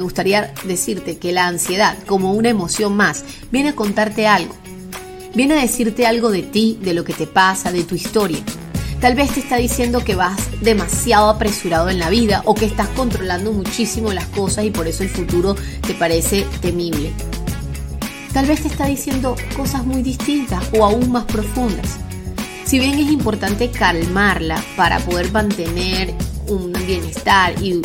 Me gustaría decirte que la ansiedad, como una emoción más, viene a contarte algo. Viene a decirte algo de ti, de lo que te pasa, de tu historia. Tal vez te está diciendo que vas demasiado apresurado en la vida o que estás controlando muchísimo las cosas y por eso el futuro te parece temible. Tal vez te está diciendo cosas muy distintas o aún más profundas. Si bien es importante calmarla para poder mantener un bienestar y,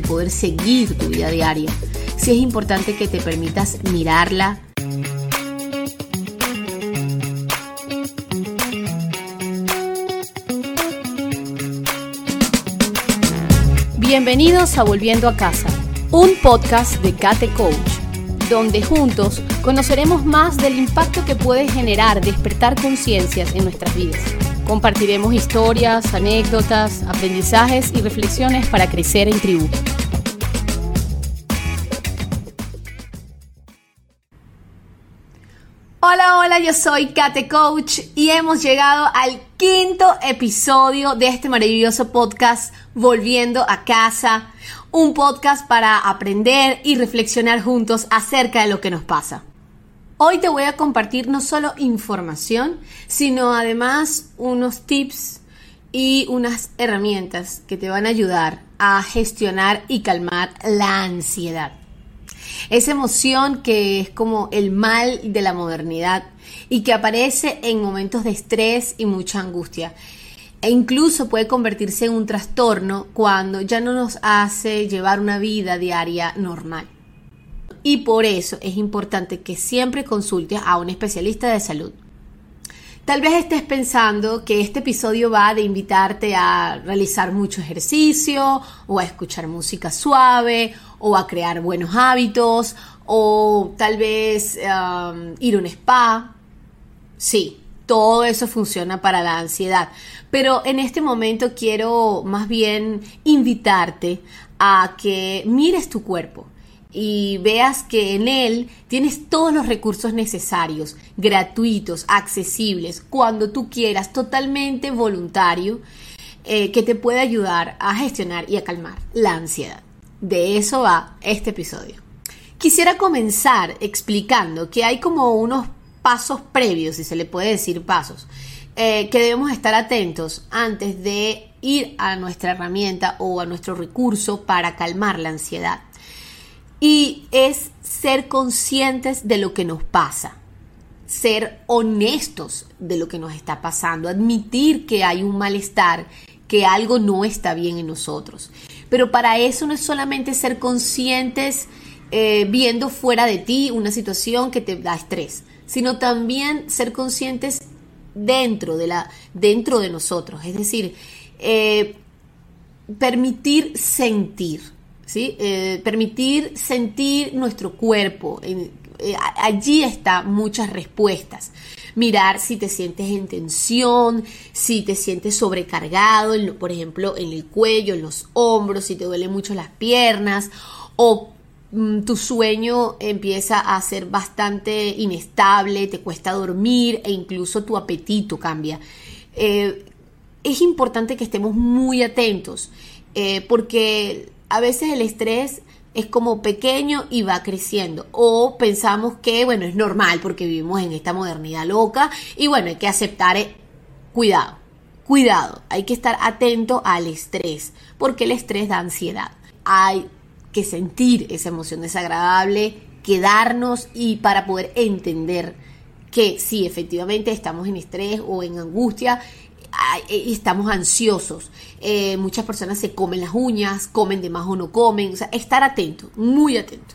poder seguir tu vida diaria, sí es importante que te permitas mirarla, Bienvenidos a Volviendo a Casa, un podcast de Kate Coach, donde juntos conoceremos más del impacto que puede generar despertar conciencias en nuestras vidas. Compartiremos historias, anécdotas, aprendizajes y reflexiones para crecer en tribu. Hola, hola, yo soy Kate Coach y hemos llegado al quinto episodio de este maravilloso podcast Volviendo a casa, un podcast para aprender y reflexionar juntos acerca de lo que nos pasa. Hoy te voy a compartir no solo información, sino además unos tips y unas herramientas que te van a ayudar a gestionar y calmar la ansiedad. Esa emoción que es como el mal de la modernidad y que aparece en momentos de estrés y mucha angustia. E incluso puede convertirse en un trastorno cuando ya no nos hace llevar una vida diaria normal y por eso es importante que siempre consultes a un especialista de salud. Tal vez estés pensando que este episodio va de invitarte a realizar mucho ejercicio o a escuchar música suave o a crear buenos hábitos o tal vez um, ir a un spa. Sí, todo eso funciona para la ansiedad. Pero en este momento quiero más bien invitarte a que mires tu cuerpo y veas que en él tienes todos los recursos necesarios, gratuitos, accesibles, cuando tú quieras, totalmente voluntario, eh, que te puede ayudar a gestionar y a calmar la ansiedad. De eso va este episodio. Quisiera comenzar explicando que hay como unos pasos previos, si se le puede decir pasos, eh, que debemos estar atentos antes de ir a nuestra herramienta o a nuestro recurso para calmar la ansiedad y es ser conscientes de lo que nos pasa, ser honestos de lo que nos está pasando, admitir que hay un malestar, que algo no está bien en nosotros. Pero para eso no es solamente ser conscientes eh, viendo fuera de ti una situación que te da estrés, sino también ser conscientes dentro de, la, dentro de nosotros, es decir, eh, permitir sentir ¿sí? Eh, permitir sentir nuestro cuerpo. Eh, allí están muchas respuestas. Mirar si te sientes en tensión, si te sientes sobrecargado, por ejemplo, en el cuello, en los hombros, si te duelen mucho las piernas o mm, tu sueño empieza a ser bastante inestable, te cuesta dormir e incluso tu apetito cambia. Eh, es importante que estemos muy atentos porque a veces el estrés es como pequeño y va creciendo. O pensamos que, bueno, es normal porque vivimos en esta modernidad loca y bueno, hay que aceptar, eh, cuidado, cuidado, hay que estar atento al estrés, porque el estrés da ansiedad. Hay que sentir esa emoción desagradable, quedarnos y para poder entender que sí, efectivamente estamos en estrés o en angustia eh, estamos ansiosos. Eh, muchas personas se comen las uñas, comen de más o no comen. O sea, estar atento, muy atento.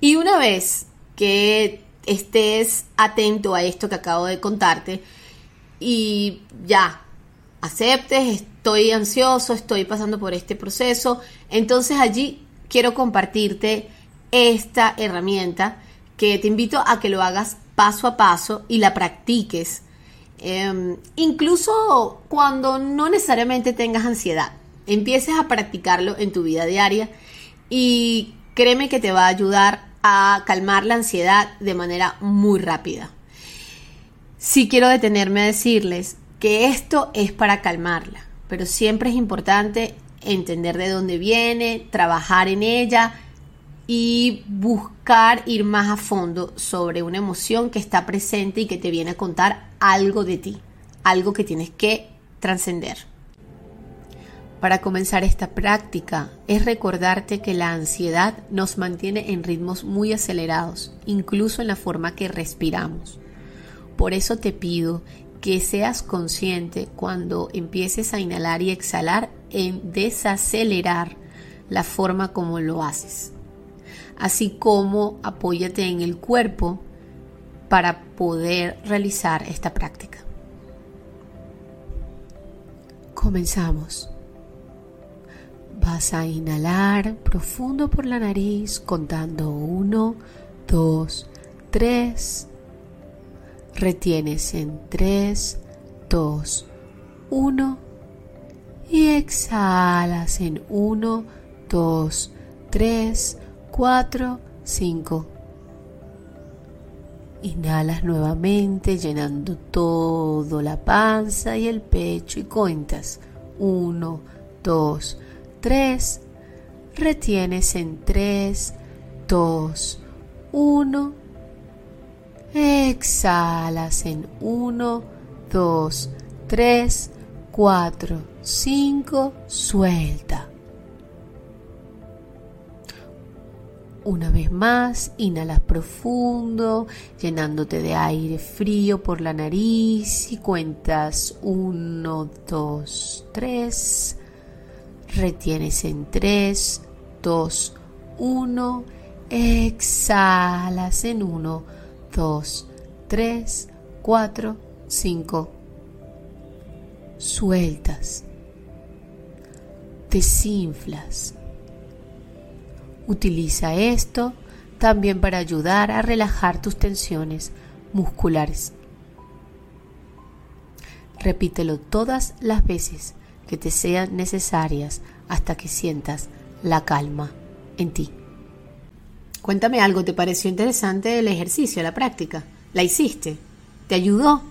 Y una vez que estés atento a esto que acabo de contarte y ya aceptes, estoy ansioso, estoy pasando por este proceso, entonces allí quiero compartirte esta herramienta que te invito a que lo hagas paso a paso y la practiques Em, incluso cuando no necesariamente tengas ansiedad, empieces a practicarlo en tu vida diaria y créeme que te va a ayudar a calmar la ansiedad de manera muy rápida. Sí quiero detenerme a decirles que esto es para calmarla, pero siempre es importante entender de dónde viene, trabajar en ella y buscar ir más a fondo sobre una emoción que está presente y que te viene a contar algo de ti, algo que tienes que trascender. Para comenzar esta práctica es recordarte que la ansiedad nos mantiene en ritmos muy acelerados, incluso en la forma que respiramos. Por eso te pido que seas consciente cuando empieces a inhalar y exhalar en desacelerar la forma como lo haces. Así como apóyate en el cuerpo para poder realizar esta práctica. Comenzamos. Vas a inhalar profundo por la nariz contando 1, 2, 3. Retienes en 3, 2, 1 y exhalas en 1, 2, 3, 4, 5. Inhalas nuevamente llenando todo la panza y el pecho y cuentas 1, 2, 3. Retienes en 3, 2, 1. Exhalas en 1, 2, 3, 4, 5. Suelta. Una vez más, inhalas profundo, llenándote de aire frío por la nariz y cuentas 1, 2, 3. Retienes en 3, 2, 1. Exhalas en 1, 2, 3, 4, 5. Sueltas. Desinflas. Utiliza esto también para ayudar a relajar tus tensiones musculares. Repítelo todas las veces que te sean necesarias hasta que sientas la calma en ti. Cuéntame algo, ¿te pareció interesante el ejercicio, la práctica? ¿La hiciste? ¿Te ayudó?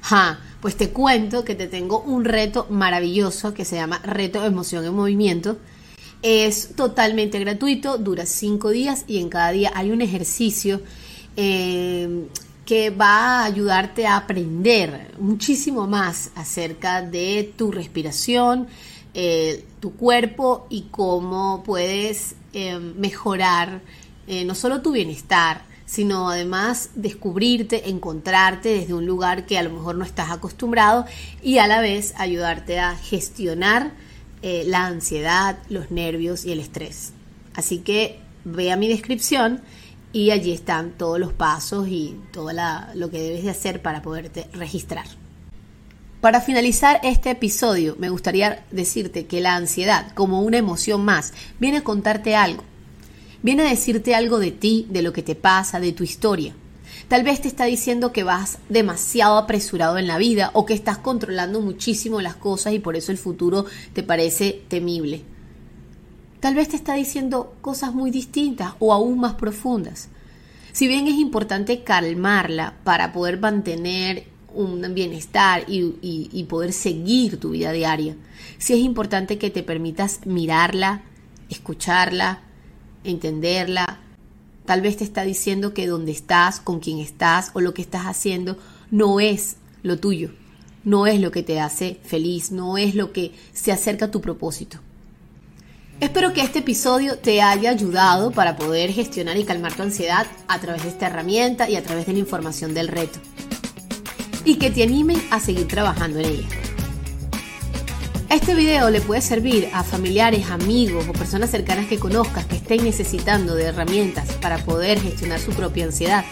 Ja, pues te cuento que te tengo un reto maravilloso que se llama Reto Emoción en Movimiento. Es totalmente gratuito, dura cinco días y en cada día hay un ejercicio eh, que va a ayudarte a aprender muchísimo más acerca de tu respiración, eh, tu cuerpo y cómo puedes eh, mejorar no solo tu bienestar, sino además descubrirte, encontrarte desde un lugar que a lo mejor no estás acostumbrado y a la vez ayudarte a gestionar la ansiedad, los nervios y el estrés. Así que ve a mi descripción y allí están todos los pasos y todo lo que debes de hacer para poderte registrar. Para finalizar este episodio, me gustaría decirte que la ansiedad, como una emoción más, viene a contarte algo. Viene a decirte algo de ti, de lo que te pasa, de tu historia. Tal vez te está diciendo que vas demasiado apresurado en la vida o que estás controlando muchísimo las cosas y por eso el futuro te parece temible. Tal vez te está diciendo cosas muy distintas o aún más profundas. Si bien es importante calmarla para poder mantener un bienestar y, poder seguir tu vida diaria, sí es importante que te permitas mirarla, escucharla, entenderla. Tal vez te está diciendo que donde estás, con quien estás o lo que estás haciendo no es lo tuyo, no es lo que te hace feliz, no es lo que se acerca a tu propósito. Espero que este episodio te haya ayudado para poder gestionar y calmar tu ansiedad a través de esta herramienta y a través de la información del reto. Y que te animen a seguir trabajando en ella. Este video le puede servir a familiares, amigos o personas cercanas que conozcas que estén necesitando de herramientas para poder gestionar su propia ansiedad.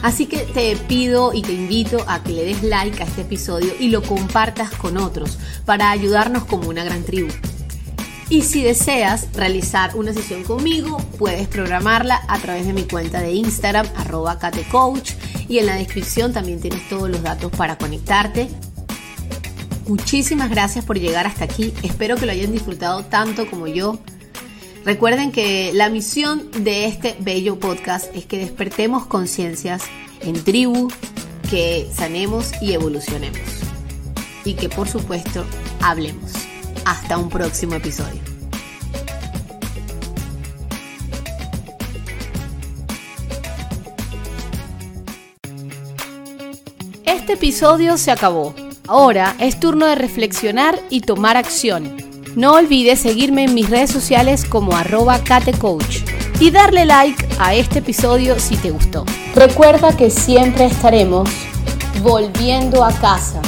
Así que te pido y te invito a que le des like a este episodio y lo compartas con otros para ayudarnos como una gran tribu. Y si deseas realizar una sesión conmigo, puedes programarla a través de mi cuenta de Instagram, arroba catecoach, y en la descripción también tienes todos los datos para conectarte. Muchísimas gracias por llegar hasta aquí, espero que lo hayan disfrutado tanto como yo. Recuerden que la misión de este bello podcast es que despertemos conciencias en tribu, que sanemos y evolucionemos. Y que por supuesto hablemos. Hasta un próximo episodio. Este episodio se acabó. Ahora es turno de reflexionar y tomar acción. No olvides seguirme en mis redes sociales como arroba catecoach y darle like a este episodio si te gustó. Recuerda que siempre estaremos volviendo a casa.